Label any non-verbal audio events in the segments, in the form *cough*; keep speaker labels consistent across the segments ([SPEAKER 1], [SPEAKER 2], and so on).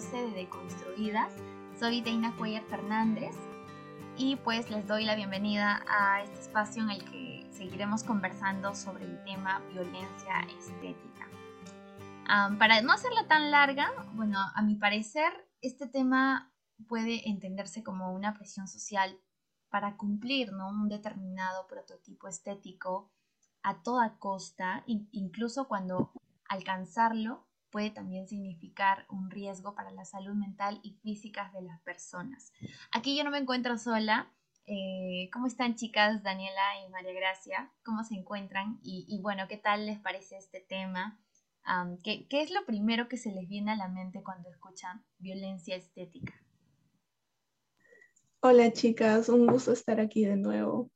[SPEAKER 1] 12 de Deconstruidas. Soy Deina Cuellar Fernández y pues les doy la bienvenida a este espacio en el que seguiremos conversando sobre el tema violencia estética. para no hacerla tan larga, bueno, a mi parecer este tema puede entenderse como una presión social para cumplir ¿no? un determinado prototipo estético a toda costa, incluso cuando alcanzarlo puede también significar un riesgo para la salud mental y física de las personas. Aquí yo no me encuentro sola. Eh, ¿Cómo están chicas, Daniela y María Gracia? ¿Cómo se encuentran? Y, bueno, ¿qué tal les parece este tema? ¿qué, ¿Qué es lo primero que se les viene a la mente cuando escuchan violencia estética?
[SPEAKER 2] Hola chicas, un gusto estar aquí de nuevo.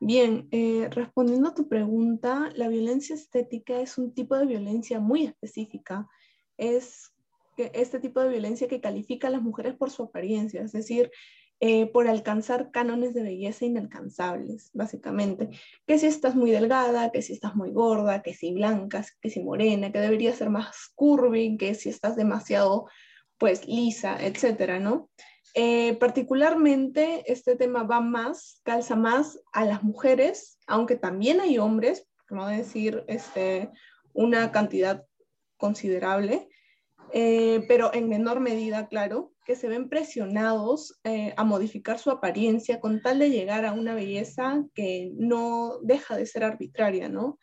[SPEAKER 2] Bien, eh, respondiendo a tu pregunta, la violencia estética es un tipo de violencia muy específica. Es este tipo de violencia que califica a las mujeres por su apariencia, es decir, eh, por alcanzar cánones de belleza inalcanzables, básicamente. Que si estás muy delgada, que si estás muy gorda, que si blanca, que si morena, que debería ser más curvy, que si estás demasiado, pues, lisa, etcétera, ¿no? Eh, particularmente este tema va más, calza más a las mujeres, aunque también hay hombres, como decir, este, una cantidad considerable, eh, pero en menor medida, claro, que se ven presionados eh, a modificar su apariencia con tal de llegar a una belleza que no deja de ser arbitraria, ¿no?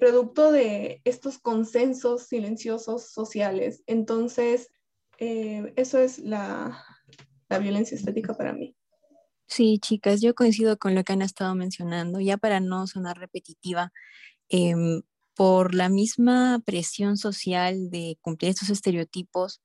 [SPEAKER 2] producto de estos consensos silenciosos sociales. Entonces, eso es la, la violencia estética para mí.
[SPEAKER 3] Sí, chicas, yo coincido con lo que han estado mencionando, ya para no sonar repetitiva, em, por la misma presión social de cumplir estos estereotipos,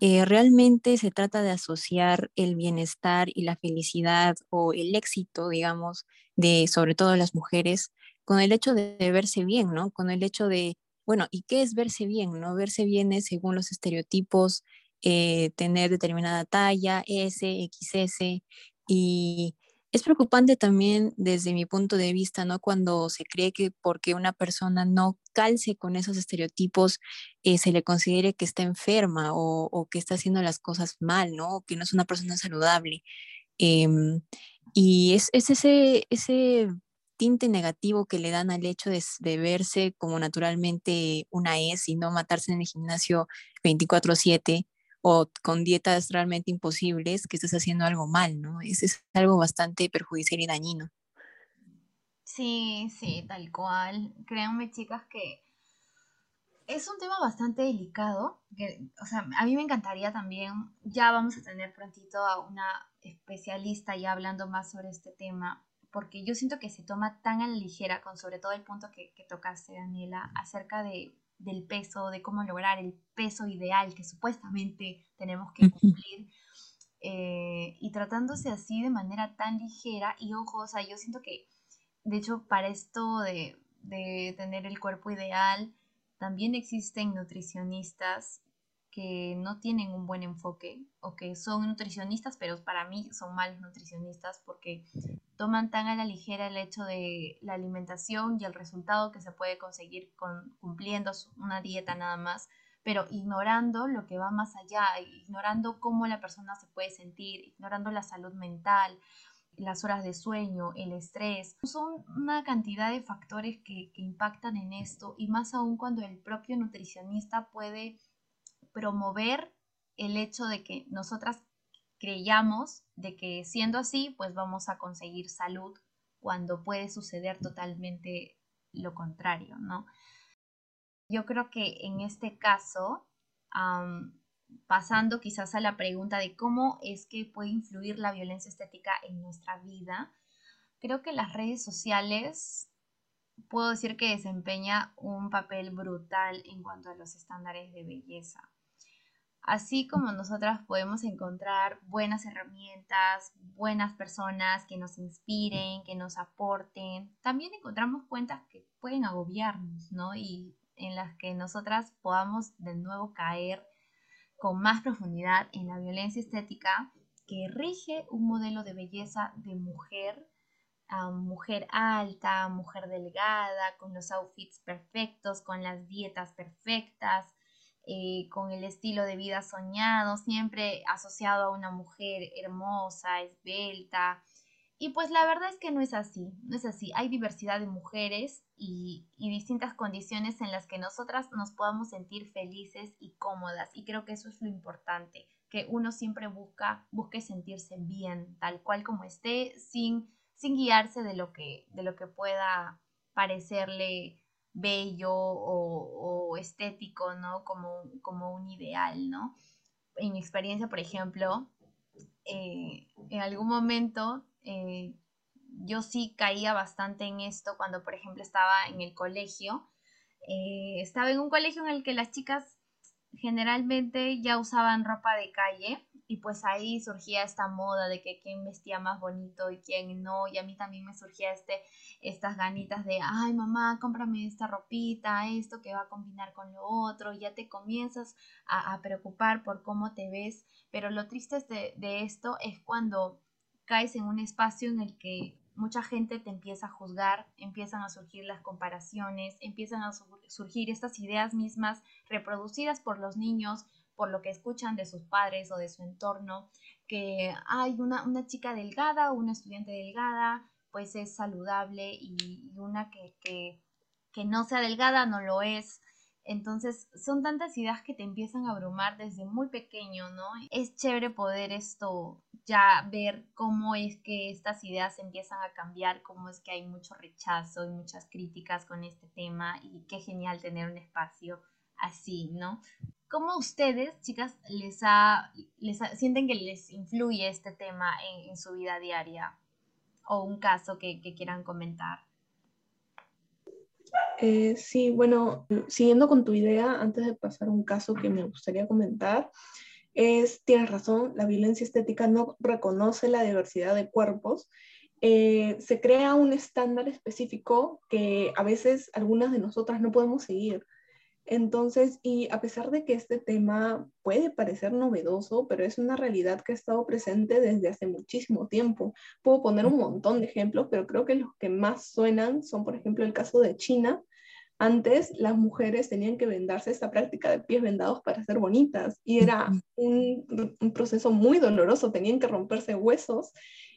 [SPEAKER 3] eh, realmente se trata de asociar el bienestar y la felicidad o el éxito, digamos, de sobre todo las mujeres, con el hecho de, de verse bien, ¿no? Con el hecho de, bueno, ¿y qué es verse bien, no? Verse bien es según los estereotipos eh, tener determinada talla, S, XS, y es preocupante también desde mi punto de vista, ¿no? Cuando se cree que porque una persona no calce con esos estereotipos, eh, se le considere que está enferma o, que está haciendo las cosas mal, ¿no? O que no es una persona saludable. Em, y es, ese, ese tinte negativo que le dan al hecho de, de, verse como naturalmente una es y no matarse en el gimnasio 24/7 o con dietas realmente imposibles, que estás haciendo algo mal, ¿no? Eso es algo bastante perjudicial y dañino.
[SPEAKER 1] Sí, sí, tal cual. Créanme, chicas, que es un tema bastante delicado. Que, o sea, a mí me encantaría también, ya vamos a tener prontito a una especialista ya hablando más sobre este tema, porque yo siento que se toma tan a la ligera, con sobre todo el punto que, que tocaste, Daniela, acerca de del peso, de cómo lograr el peso ideal que supuestamente tenemos que cumplir. Eh, y tratándose así de manera tan ligera y ojo, o sea, yo siento que, de hecho, para esto de, de tener el cuerpo ideal, también existen nutricionistas que no tienen un buen enfoque o que son nutricionistas, pero para mí son malos nutricionistas porque toman tan a la ligera el hecho de la alimentación y el resultado que se puede conseguir con, cumpliendo una dieta nada más, pero ignorando lo que va más allá, ignorando cómo la persona se puede sentir, ignorando la salud mental, las horas de sueño, el estrés. Son una cantidad de factores que, que impactan en esto y más aún cuando el propio nutricionista puede promover el hecho de que nosotras creyamos de que siendo así, pues vamos a conseguir salud cuando puede suceder totalmente lo contrario, ¿no? Yo creo que en este caso, pasando quizás a la pregunta de cómo es que puede influir la violencia estética en nuestra vida, creo que las redes sociales puedo decir que desempeña un papel brutal en cuanto a los estándares de belleza. Así como nosotras podemos encontrar buenas herramientas, buenas personas que nos inspiren, que nos aporten, también encontramos cuentas que pueden agobiarnos, ¿no? Y en las que nosotras podamos de nuevo caer con más profundidad en la violencia estética que rige un modelo de belleza de mujer, mujer alta, mujer delgada, con los outfits perfectos, con las dietas perfectas, eh, con el estilo de vida soñado, siempre asociado a una mujer hermosa, esbelta. Y pues la verdad es que no es así, no es así. Hay diversidad de mujeres y, y, distintas condiciones en las que nosotras nos podamos sentir felices y cómodas. Y creo que eso es lo importante, que uno siempre busca, busque sentirse bien, tal cual como esté, sin, sin guiarse de lo, que, de lo que pueda parecerle bello o, estético, ¿no? Como, como, un ideal, ¿no? En mi experiencia, por ejemplo, eh, en algún momento eh, yo sí caía bastante en esto cuando, por ejemplo, estaba en el colegio. Eh, estaba en un colegio en el que las chicas generalmente ya usaban ropa de calle y pues ahí surgía esta moda de que quién vestía más bonito y quién no y a mí también me surgía este estas ganitas de ay mamá cómprame esta ropita esto que va a combinar con lo otro y ya te comienzas a, preocupar por cómo te ves pero lo triste de, de esto es cuando caes en un espacio en el que mucha gente te empieza a juzgar, empiezan a surgir las comparaciones, empiezan a surgir estas ideas mismas reproducidas por los niños, por lo que escuchan de sus padres o de su entorno, que hay una, una chica delgada o una estudiante delgada, pues es saludable y, una que, que, que no sea delgada no lo es. Entonces, son tantas ideas que te empiezan a abrumar desde muy pequeño, ¿no? Es chévere poder esto ya ver cómo es que estas ideas empiezan a cambiar, cómo es que hay mucho rechazo y muchas críticas con este tema y qué genial tener un espacio así, ¿no? ¿Cómo ustedes, chicas, les, ha, sienten que les influye este tema en, su vida diaria? O un caso que quieran comentar.
[SPEAKER 2] Eh, sí, bueno, siguiendo con tu idea, antes de pasar un caso que me gustaría comentar, es, tienes razón, la violencia estética no reconoce la diversidad de cuerpos. Eh, se crea un estándar específico que a veces algunas de nosotras no podemos seguir. Entonces, y a pesar de que este tema puede parecer novedoso, pero es una realidad que ha estado presente desde hace muchísimo tiempo. Puedo poner un montón de ejemplos, pero creo que los que más suenan son, por ejemplo, el caso de China. Antes las mujeres tenían que vendarse esta práctica de pies vendados para ser bonitas y era un, un proceso muy doloroso, tenían que romperse huesos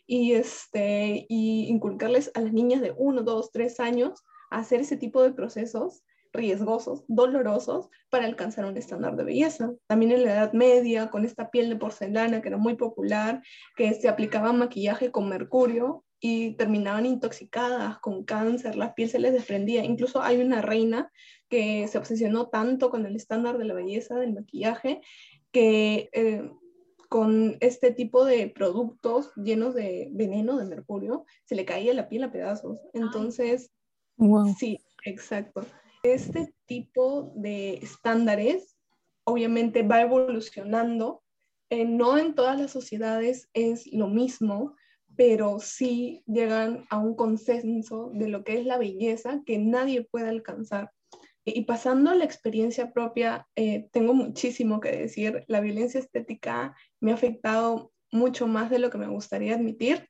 [SPEAKER 2] y, este, y inculcarles a las niñas de 1, 2, 3 años a hacer ese tipo de procesos riesgosos, dolorosos, para alcanzar un estándar de belleza. También en la Edad Media, con esta piel de porcelana que era muy popular, que se aplicaba maquillaje con mercurio y terminaban intoxicadas con cáncer, la piel se les desprendía. Incluso hay una reina que se obsesionó tanto con el estándar de la belleza del maquillaje que eh, con este tipo de productos llenos de veneno de mercurio se le caía la piel a pedazos. Entonces, sí, exacto. Este tipo de estándares obviamente va evolucionando. Eh, no en todas las sociedades es lo mismo, pero sí llegan a un consenso de lo que es la belleza que nadie puede alcanzar. Y pasando a la experiencia propia, eh, tengo muchísimo que decir. La violencia estética me ha afectado mucho más de lo que me gustaría admitir.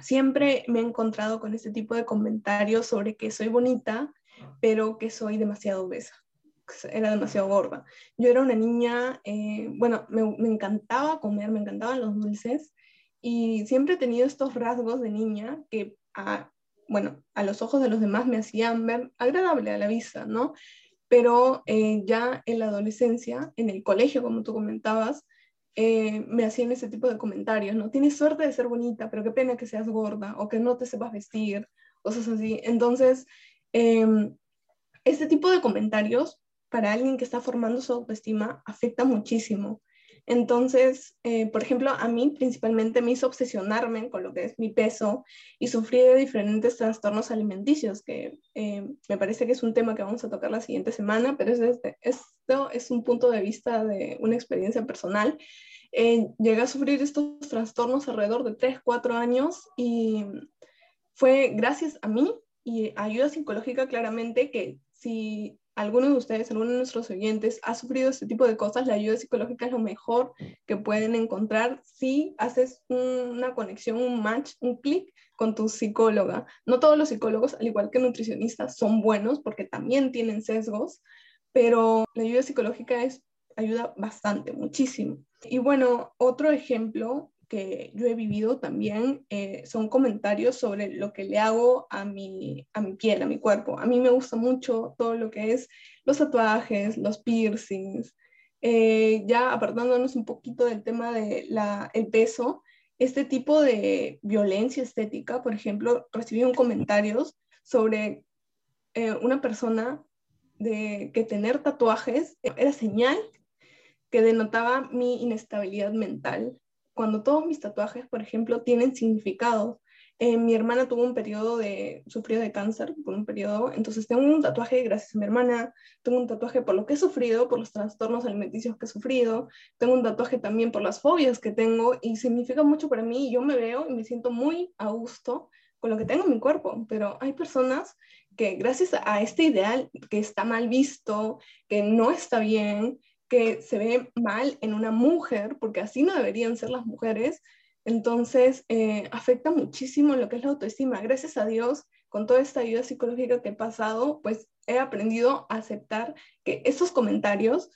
[SPEAKER 2] Siempre me he encontrado con este tipo de comentarios sobre que soy bonita, pero que soy demasiado obesa, era demasiado gorda. Yo era una niña, eh, bueno, me, me, encantaba comer, me encantaban los dulces y siempre he tenido estos rasgos de niña que, a, bueno, a los ojos de los demás me hacían ver agradable a la vista, ¿no? Pero eh, ya en la adolescencia, en el colegio, como tú comentabas, eh, me hacían ese tipo de comentarios, ¿no? Tienes suerte de ser bonita, pero qué pena que seas gorda o que no te sepas vestir, cosas así. Entonces, eh, este tipo de comentarios para alguien que está formando su autoestima afecta muchísimo. Entonces, eh, por ejemplo, a mí principalmente me hizo obsesionarme con lo que es mi peso y sufrí de diferentes trastornos alimenticios, que eh, me parece que es un tema que vamos a tocar la siguiente semana, pero es este, esto es un punto de vista de una experiencia personal. Eh, llegué a sufrir estos trastornos alrededor de 3, 4 años y fue gracias a mí y ayuda psicológica claramente que si alguno de ustedes, alguno de nuestros oyentes ha sufrido este tipo de cosas, la ayuda psicológica es lo mejor que pueden encontrar si haces una conexión, un match, un clic con tu psicóloga. No todos los psicólogos, al igual que nutricionistas, son buenos porque también tienen sesgos, pero la ayuda psicológica es, ayuda bastante, muchísimo. Y bueno, otro ejemplo que yo he vivido también eh, son comentarios sobre lo que le hago a mi, a mi piel, a mi cuerpo. A mí me gusta mucho todo lo que es los tatuajes, los piercings. Eh, ya apartándonos un poquito del tema del el peso, este tipo de violencia estética, por ejemplo, recibí un comentarios sobre eh, una persona de que tener tatuajes era señal que denotaba mi inestabilidad mental cuando todos mis tatuajes, por ejemplo, tienen significado. Eh, mi hermana tuvo un periodo de, sufrió de cáncer por un periodo, entonces tengo un tatuaje gracias a mi hermana, tengo un tatuaje por lo que he sufrido, por los trastornos alimenticios que he sufrido, tengo un tatuaje también por las fobias que tengo y significa mucho para mí. Yo me veo y me siento muy a gusto con lo que tengo en mi cuerpo, pero hay personas que gracias a este ideal que está mal visto, que no está bien, que se ve mal en una mujer, porque así no deberían ser las mujeres, entonces eh, afecta muchísimo lo que es la autoestima. Gracias a Dios, con toda esta ayuda psicológica que he pasado, pues he aprendido a aceptar que esos comentarios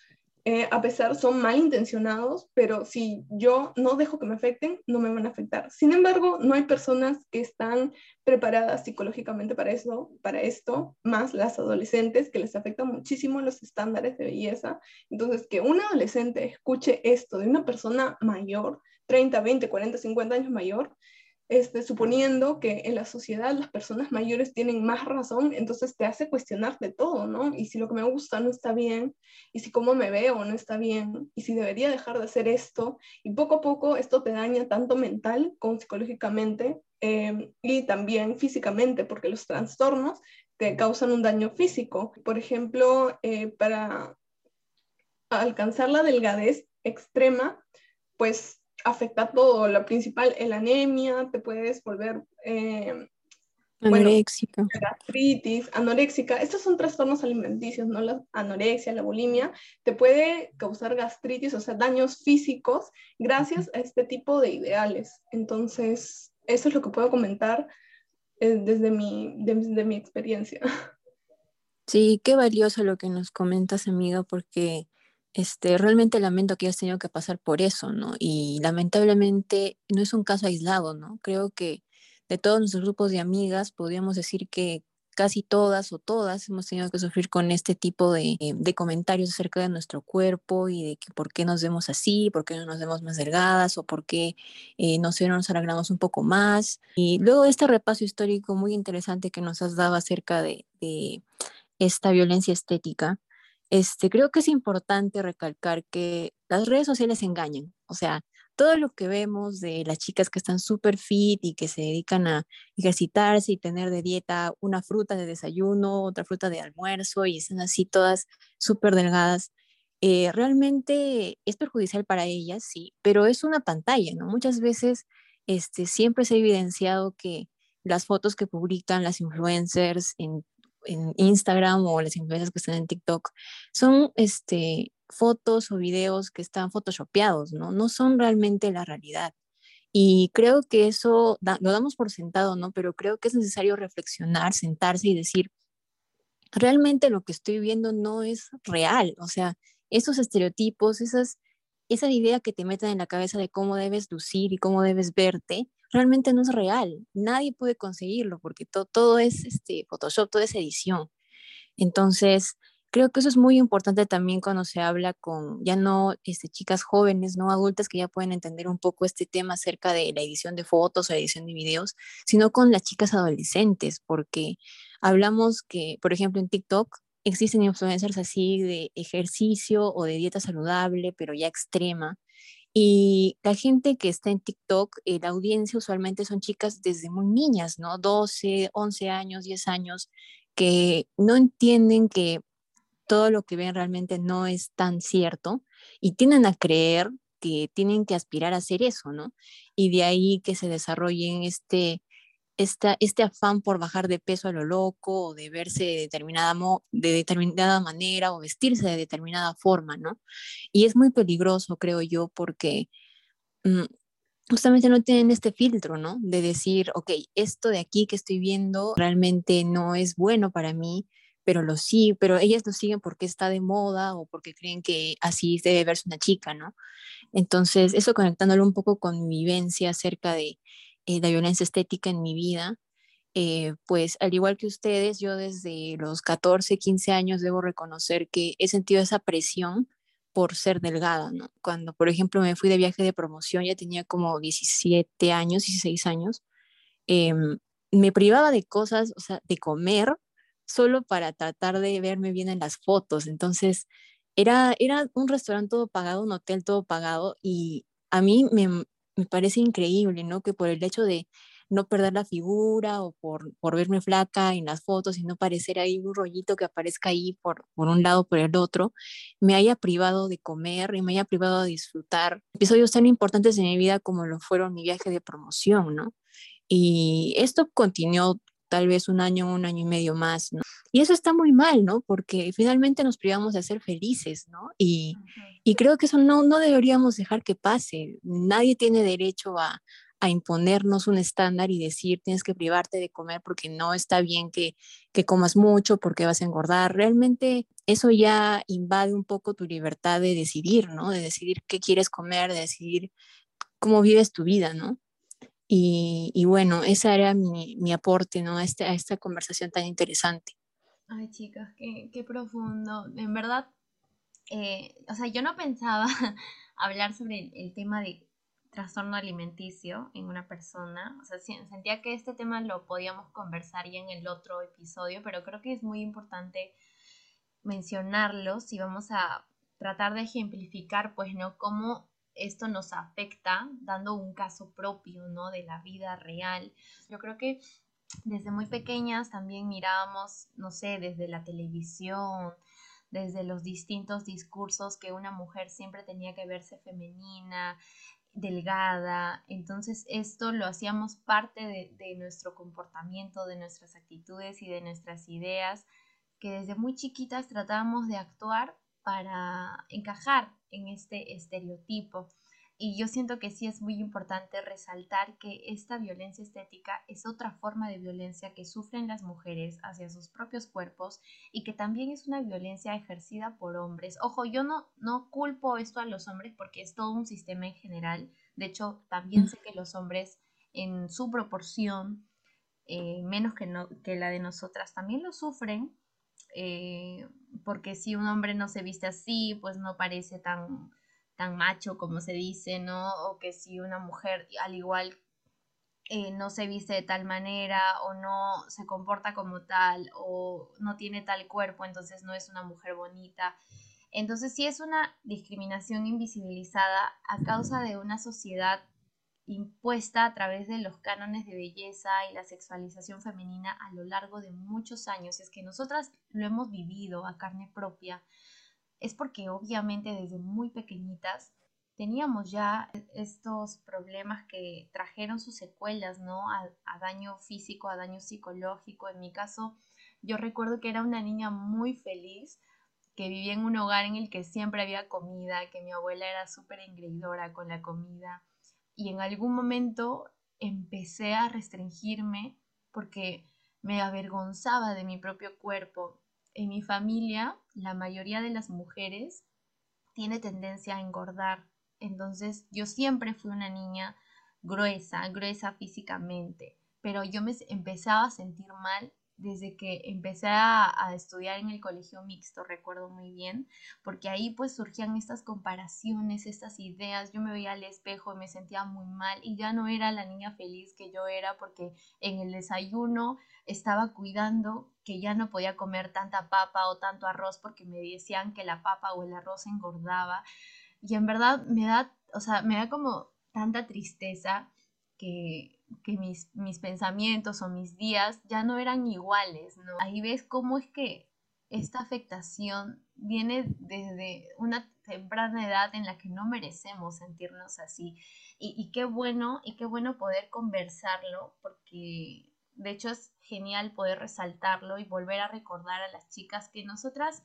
[SPEAKER 2] eh, a pesar son malintencionados, pero si yo no dejo que me afecten, no me van a afectar. Sin embargo, no hay personas que están preparadas psicológicamente para eso, para esto, más las adolescentes que les afectan muchísimo los estándares de belleza. Entonces, que un adolescente escuche esto de una persona mayor, 30, 20, 40, 50 años mayor, este, suponiendo que en la sociedad las personas mayores tienen más razón, entonces te hace cuestionarte todo, ¿no? Y si lo que me gusta no está bien, y si cómo me veo no está bien, y si debería dejar de hacer esto, y poco a poco esto te daña tanto mental como psicológicamente em, y también físicamente, porque los trastornos te causan un daño físico. Por ejemplo, eh, para alcanzar la delgadez extrema, pues afecta todo, la principal, la anemia, te puedes volver... Eh,
[SPEAKER 3] anoréxica.
[SPEAKER 2] gastritis, anoréxica. Estos son trastornos alimenticios, ¿no? La anorexia, la bulimia, te puede causar gastritis, o sea, daños físicos gracias a este tipo de ideales. Entonces, eso es lo que puedo comentar eh, desde, mi, desde mi experiencia. *laughs*
[SPEAKER 3] Sí, qué valioso lo que nos comentas, amiga, porque este, realmente lamento que hayas tenido que pasar por eso, ¿no? Y lamentablemente no es un caso aislado, ¿no? Creo que de todos nuestros grupos de amigas podríamos decir que casi todas o todas hemos tenido que sufrir con este tipo de, comentarios acerca de nuestro cuerpo y de que por qué nos vemos así, por qué no nos vemos más delgadas o por qué no sé, nos arreglamos un poco más. Y luego este repaso histórico muy interesante que nos has dado acerca de esta violencia estética, este, creo que es importante recalcar que las redes sociales engañan. O sea, todo lo que vemos de las chicas que están súper fit y que se dedican a ejercitarse y tener de dieta una fruta de desayuno, otra fruta de almuerzo y están así todas súper delgadas, eh, realmente es perjudicial para ellas, sí, pero es una pantalla. Muchas veces este, siempre se ha evidenciado que las fotos que publican las influencers en en Instagram o las influencias que están en TikTok son este, fotos o videos que están photoshopeados, ¿no? No son realmente la realidad. Y creo que eso lo damos por sentado, ¿no? Pero creo que es necesario reflexionar, sentarse y decir, realmente lo que estoy viendo no es real. O sea, esos estereotipos, esas, esa idea que te meten en la cabeza de cómo debes lucir y cómo debes verte, realmente no es real. Nadie puede conseguirlo porque todo es este, Photoshop, todo es edición. Entonces, creo que eso es muy importante también cuando se habla con ya no este, chicas jóvenes, no adultas que ya pueden entender un poco este tema acerca de la edición de fotos o edición de videos, sino con las chicas adolescentes, porque hablamos que, por ejemplo, en TikTok existen influencers así de ejercicio o de dieta saludable, pero ya extrema, y la gente que está en TikTok, eh, la audiencia usualmente son chicas desde muy niñas, ¿no? 12, 11 años, 10 años, que no entienden que todo lo que ven realmente no es tan cierto y tienden a creer que tienen que aspirar a hacer eso, ¿no? Y de ahí que se desarrollen este este afán por bajar de peso a lo loco o de verse de determinada, de determinada manera o vestirse de determinada forma, ¿no? Y es muy peligroso, creo yo, porque mm, justamente no tienen este filtro, ¿no? De decir, ok, esto de aquí que estoy viendo realmente no es bueno para mí, pero lo sí, pero ellas lo siguen porque está de moda o porque creen que así debe verse una chica, ¿no? Entonces, eso conectándolo un poco con mi vivencia acerca de eh, la violencia estética en mi vida, eh, pues al igual que ustedes, yo desde los 14, 15 años debo reconocer que he sentido esa presión por ser delgada, ¿no? Cuando, por ejemplo, me fui de viaje de promoción, ya tenía como 17 años, 16 años, em, me privaba de cosas, o sea, de comer, solo para tratar de verme bien en las fotos. Entonces, era, era un restaurante todo pagado, un hotel todo pagado, y a mí me, me parece increíble, ¿no? Que por el hecho de no perder la figura o por, por verme flaca en las fotos y no parecer ahí un rollito que aparezca ahí por, por un lado por el otro, me haya privado de comer y me haya privado de disfrutar episodios tan importantes en mi vida como lo fueron mi viaje de promoción, ¿no? Y esto continuó tal vez un año, un año y medio más, ¿no? Y eso está muy mal, ¿no? Porque finalmente nos privamos de ser felices, ¿no? Y, y creo que eso no, no deberíamos dejar que pase. Nadie tiene derecho a, a imponernos un estándar y decir tienes que privarte de comer porque no está bien que, que comas mucho, porque vas a engordar. Realmente eso ya invade un poco tu libertad de decidir, ¿no? De decidir qué quieres comer, de decidir cómo vives tu vida, ¿no? Y, y bueno, ese era mi, mi aporte, ¿no? A, este, a esta conversación tan interesante.
[SPEAKER 1] Ay, chicas, qué, qué profundo. En verdad, eh, o sea, yo no pensaba *laughs* hablar sobre el, el tema de trastorno alimenticio en una persona. O sea, sentía que este tema lo podíamos conversar ya en el otro episodio, pero creo que es muy importante mencionarlo si vamos a tratar de ejemplificar, pues, ¿no? Cómo esto nos afecta dando un caso propio, ¿no? De la vida real. Yo creo que desde muy pequeñas también mirábamos, no sé, desde la televisión, desde los distintos discursos que una mujer siempre tenía que verse femenina, delgada. Entonces esto lo hacíamos parte de, nuestro comportamiento, de nuestras actitudes y de nuestras ideas, que desde muy chiquitas tratábamos de actuar para encajar en este estereotipo. Y yo siento que sí es muy importante resaltar que esta violencia estética es otra forma de violencia que sufren las mujeres hacia sus propios cuerpos y que también es una violencia ejercida por hombres. Ojo, yo no, no culpo esto a los hombres porque es todo un sistema en general. De hecho, también sé que los hombres en su proporción, eh, menos que, no, que la de nosotras, también lo sufren. Eh, porque si un hombre no se viste así, pues no parece tan tan macho como se dice, ¿no? O que si una mujer al igual eh, no se viste de tal manera o no se comporta como tal o no tiene tal cuerpo, entonces no es una mujer bonita. Entonces sí es una discriminación invisibilizada a causa de una sociedad impuesta a través de los cánones de belleza y la sexualización femenina a lo largo de muchos años. Es que nosotras lo hemos vivido a carne propia es porque obviamente desde muy pequeñitas teníamos ya estos problemas que trajeron sus secuelas, ¿no? A, daño físico, a daño psicológico. En mi caso, yo recuerdo que era una niña muy feliz, que vivía en un hogar en el que siempre había comida, que mi abuela era súper engreidora con la comida. Y en algún momento empecé a restringirme porque me avergonzaba de mi propio cuerpo en mi familia, la mayoría de las mujeres tiene tendencia a engordar. Entonces, yo siempre fui una niña gruesa, gruesa físicamente, pero yo me empezaba a sentir mal desde que empecé a, estudiar en el colegio mixto, recuerdo muy bien, porque ahí pues surgían estas comparaciones, estas ideas, yo me veía al espejo y me sentía muy mal y ya no era la niña feliz que yo era porque en el desayuno estaba cuidando que ya no podía comer tanta papa o tanto arroz porque me decían que la papa o el arroz engordaba y en verdad me da, o sea, me da como tanta tristeza que que mis, mis pensamientos o mis días ya no eran iguales, ¿no? Ahí ves cómo es que esta afectación viene desde una temprana edad en la que no merecemos sentirnos así. Y, y, qué bueno, y qué bueno poder conversarlo, porque de hecho es genial poder resaltarlo y volver a recordar a las chicas que nosotras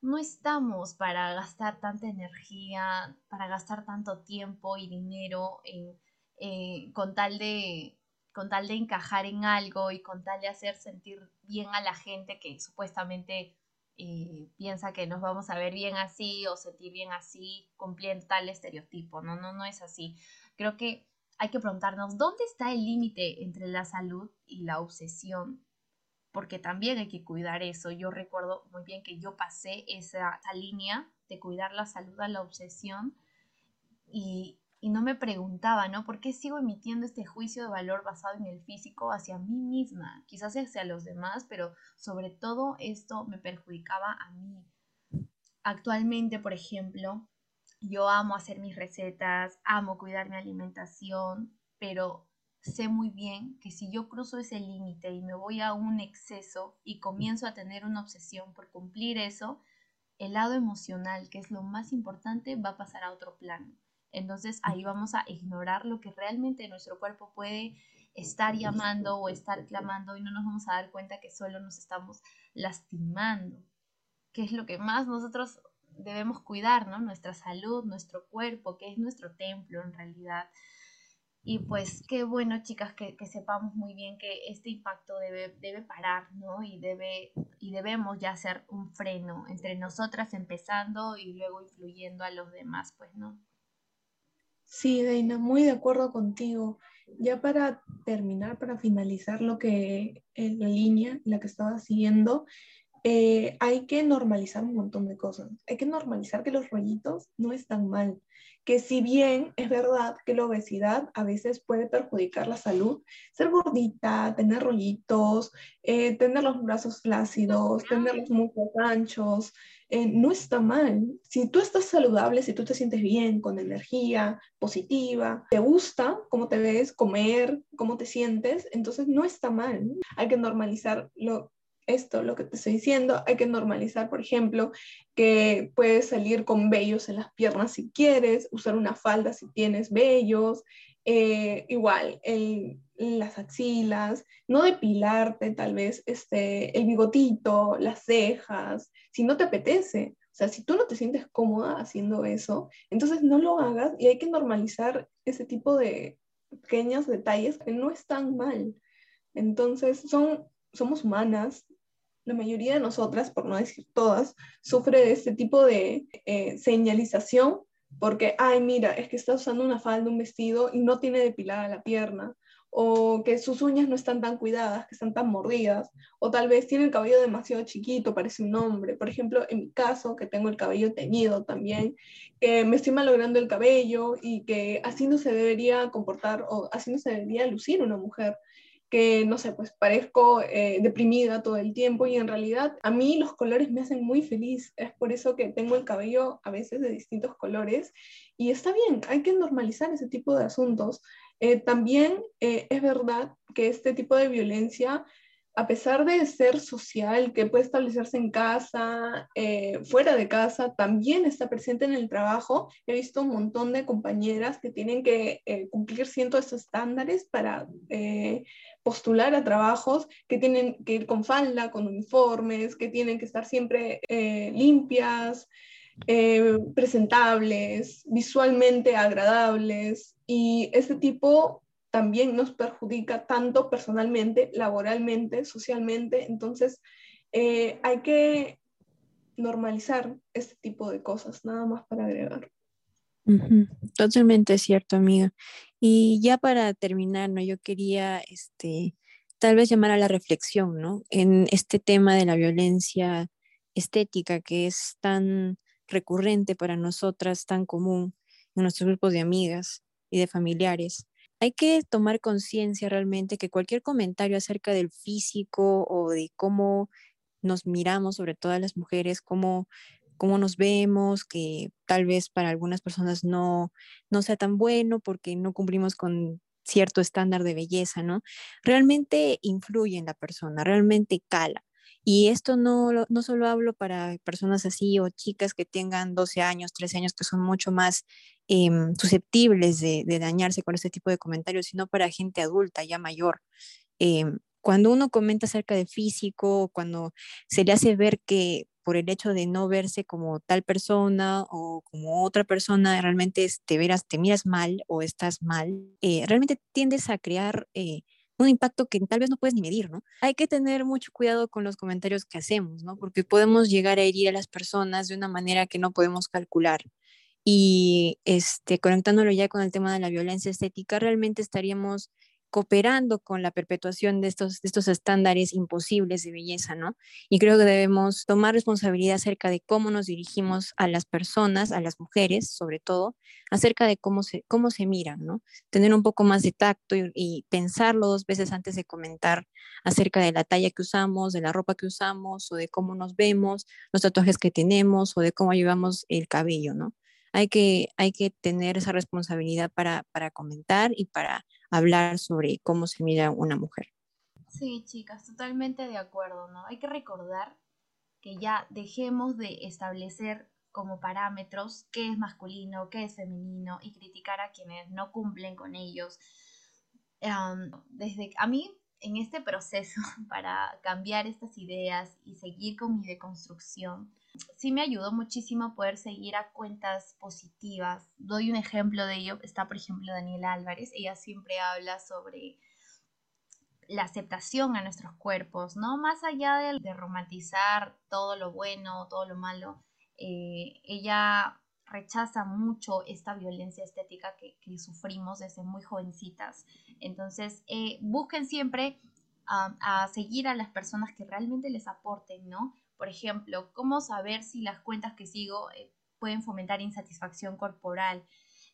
[SPEAKER 1] no estamos para gastar tanta energía, para gastar tanto tiempo y dinero en eh, con tal de con tal de encajar en algo y con tal de hacer sentir bien a la gente que supuestamente eh, piensa que nos vamos a ver bien así o sentir bien así, cumpliendo tal estereotipo. No, no, no es así. Creo que hay que preguntarnos dónde está el límite entre la salud y la obsesión, porque también hay que cuidar eso. Yo recuerdo muy bien que yo pasé esa, esa línea de cuidar la salud a la obsesión y, y no me preguntaba, ¿no? ¿Por qué sigo emitiendo este juicio de valor basado en el físico hacia mí misma? Quizás hacia los demás, pero sobre todo esto me perjudicaba a mí. Actualmente, por ejemplo, yo amo hacer mis recetas, amo cuidar mi alimentación, pero sé muy bien que si yo cruzo ese límite y me voy a un exceso y comienzo a tener una obsesión por cumplir eso, el lado emocional, que es lo más importante, va a pasar a otro plano entonces ahí vamos a ignorar lo que realmente nuestro cuerpo puede estar llamando o estar clamando y no nos vamos a dar cuenta que solo nos estamos lastimando, que es lo que más nosotros debemos cuidar, ¿no? Nuestra salud, nuestro cuerpo, que es nuestro templo en realidad. Y pues qué bueno, chicas, que, sepamos muy bien que este impacto debe, debe parar, ¿no? Y, debe, y debemos ya hacer un freno entre nosotras empezando y luego influyendo a los demás, pues, ¿no?
[SPEAKER 2] Sí, Deina, muy de acuerdo contigo. Ya para terminar, para finalizar lo que la línea, la que estaba siguiendo, eh, hay que normalizar un montón de cosas. Hay que normalizar que los rollitos no están mal que si bien es verdad que la obesidad a veces puede perjudicar la salud, ser gordita, tener rollitos, eh, tener los brazos flácidos, tener los muslos anchos, eh, no está mal. Si tú estás saludable, si tú te sientes bien, con energía positiva, te gusta cómo te ves, comer, cómo te sientes, entonces no está mal. Hay que normalizar lo, esto, lo que te estoy diciendo, hay que normalizar, por ejemplo, que puedes salir con vellos en las piernas si quieres, usar una falda si tienes vellos, eh, igual en las axilas, no depilarte tal vez este, el bigotito, las cejas, si no te apetece. O sea, si tú no te sientes cómoda haciendo eso, entonces no lo hagas y hay que normalizar ese tipo de pequeños detalles que no están mal. Entonces, son, somos humanas, la mayoría de nosotras, por no decir todas, sufre de este tipo de eh, señalización porque, ay, mira, es que está usando una falda, un vestido y no tiene depilada la pierna, o que sus uñas no están tan cuidadas, que están tan mordidas, o tal vez tiene el cabello demasiado chiquito, parece un hombre. Por ejemplo, en mi caso, que tengo el cabello teñido también, que me estoy malogrando el cabello y que así no se debería comportar o así no se debería lucir una mujer que, no sé, pues parezco eh, deprimida todo el tiempo y en realidad a mí los colores me hacen muy feliz. Es por eso que tengo el cabello a veces de distintos colores y está bien, hay que normalizar ese tipo de asuntos. Eh, también eh, es verdad que este tipo de violencia a pesar de ser social, que puede establecerse en casa, eh, fuera de casa, también está presente en el trabajo. He visto un montón de compañeras que tienen que eh, cumplir cientos estándares para eh, postular a trabajos, que tienen que ir con falda, con uniformes, que tienen que estar siempre limpias, presentables, visualmente agradables. Y este tipo también nos perjudica tanto personalmente, laboralmente, socialmente. Entonces, eh, hay que normalizar este tipo de cosas, nada más para agregar.
[SPEAKER 3] Totalmente cierto, amiga. Y ya para terminar, ¿no? Yo quería, este, tal vez llamar a la reflexión, ¿no? En este tema de la violencia estética que es tan recurrente para nosotras, tan común en nuestros grupos de amigas y de familiares hay que tomar conciencia realmente que cualquier comentario acerca del físico o de cómo nos miramos, sobre todo las mujeres, cómo, cómo nos vemos, que tal vez para algunas personas no, no sea tan bueno porque no cumplimos con cierto estándar de belleza, ¿no? Realmente influye en la persona, realmente cala. Y esto no, no solo hablo para personas así o chicas que tengan 12 años, 13 años, que son mucho más em, susceptibles de, dañarse con este tipo de comentarios, sino para gente adulta, ya mayor. Em, cuando uno comenta acerca de físico, cuando se le hace ver que por el hecho de no verse como tal persona o como otra persona, realmente te, verás, te miras mal o estás mal, eh, realmente tiendes a crear... Eh, un impacto que tal vez no puedes ni medir, ¿no? Hay que tener mucho cuidado con los comentarios que hacemos, ¿no? Porque podemos llegar a herir a las personas de una manera que no podemos calcular. Y este, conectándolo ya con el tema de la violencia estética, realmente estaríamos cooperando con la perpetuación de estos, estos estándares imposibles de belleza, ¿no? Y creo que debemos tomar responsabilidad acerca de cómo nos dirigimos a las personas, a las mujeres, sobre todo, acerca de cómo se, cómo se miran, ¿no? Tener un poco más de tacto y, y pensarlo dos veces antes de comentar acerca de la talla que usamos, de la ropa que usamos o de cómo nos vemos, los tatuajes que tenemos o de cómo llevamos el cabello, ¿no? Hay que, hay que tener esa responsabilidad para, para comentar y para hablar sobre cómo se mira una mujer.
[SPEAKER 1] Sí, chicas, totalmente de acuerdo, ¿no? Hay que recordar que ya dejemos de establecer como parámetros qué es masculino, qué es femenino y criticar a quienes no cumplen con ellos. desde a mí en este proceso *laughs* para cambiar estas ideas y seguir con mi deconstrucción, sí me ayudó muchísimo poder seguir a cuentas positivas. Doy un ejemplo de ello, está por ejemplo Daniela Álvarez, ella siempre habla sobre la aceptación a nuestros cuerpos, ¿no? Más allá de, romantizar todo lo bueno, todo lo malo, eh, ella rechaza mucho esta violencia estética que, sufrimos desde muy jovencitas. Entonces, eh, busquen siempre a seguir a las personas que realmente les aporten, ¿no? Por ejemplo, cómo saber si las cuentas que sigo eh, pueden fomentar insatisfacción corporal.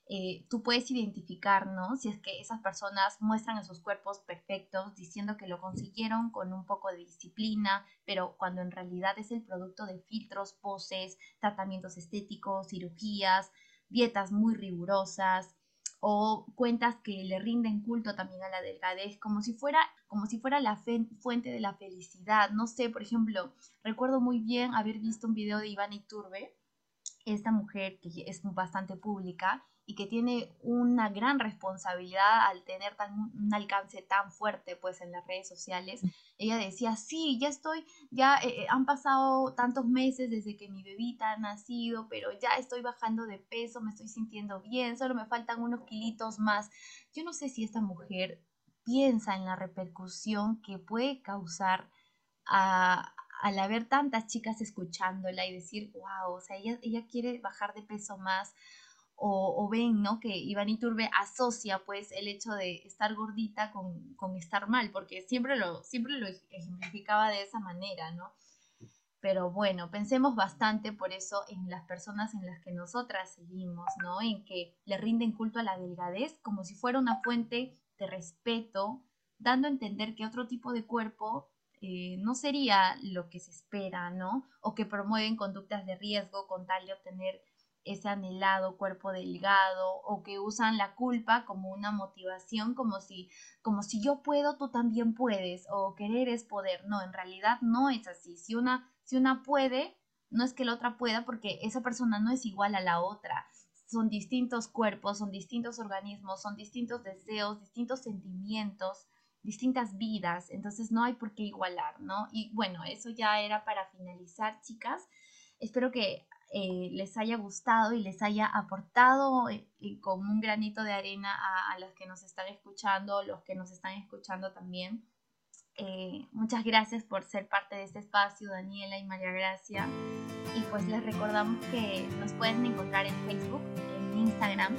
[SPEAKER 1] Eh, tú puedes identificar, ¿no? Si es que esas personas muestran sus cuerpos perfectos diciendo que lo consiguieron con un poco de disciplina, pero cuando en realidad es el producto de filtros, poses, tratamientos estéticos, cirugías, dietas muy rigurosas, o cuentas que le rinden culto también a la delgadez, como si fuera, como si fuera la fuente de la felicidad. No sé, por ejemplo, recuerdo muy bien haber visto un video de Iván Iturbe, esta mujer que es bastante pública y que tiene una gran responsabilidad al tener tan, un alcance tan fuerte pues en las redes sociales. Ella decía, sí, ya estoy, ya eh, eh, han pasado tantos meses desde que mi bebita ha nacido, pero ya estoy bajando de peso, me estoy sintiendo bien, solo me faltan unos kilitos más. Yo no sé si esta mujer piensa en la repercusión que puede causar a, al haber tantas chicas escuchándola y decir, wow, o sea, ella, ella quiere bajar de peso más o, ven, ¿no? Que Iván Iturbe asocia pues el hecho de estar gordita con, con, estar mal, porque siempre lo, siempre lo ejemplificaba de esa manera, ¿no? Pero bueno, pensemos bastante por eso en las personas en las que nosotras seguimos, ¿no? En que le rinden culto a la delgadez como si fuera una fuente de respeto, dando a entender que otro tipo de cuerpo eh, no sería lo que se espera, ¿no? O que promueven conductas de riesgo con tal de obtener ese anhelado cuerpo delgado o que usan la culpa como una motivación, como si, como si yo puedo, tú también puedes, o querer es poder. No, en realidad no es así. Si una, si una puede, no es que la otra pueda porque esa persona no es igual a la otra. Son distintos cuerpos, son distintos organismos, son distintos deseos, distintos sentimientos, distintas vidas, entonces no hay por qué igualar, ¿no? Y bueno, eso ya era para finalizar, chicas. Espero que eh, les haya gustado y les haya aportado eh, como un granito de arena a, los que nos están escuchando, los que nos están escuchando también. Eh, muchas gracias por ser parte de este espacio, Daniela y María Gracia. Y pues les recordamos que nos pueden encontrar en Facebook, en Instagram,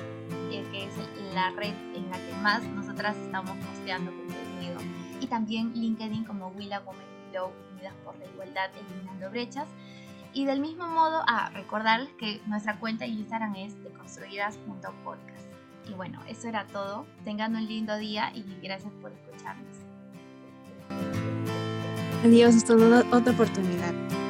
[SPEAKER 1] que es la red en la que más nosotras estamos posteando contenido. Y también LinkedIn como Willa Women Unidas por la Igualdad, Eliminando Brechas. Y del mismo modo, a recordarles que nuestra cuenta en Instagram es deconstruidas.podcast. Y bueno, eso era todo. Tengan un lindo día y gracias por escucharnos.
[SPEAKER 3] Adiós, hasta otra oportunidad.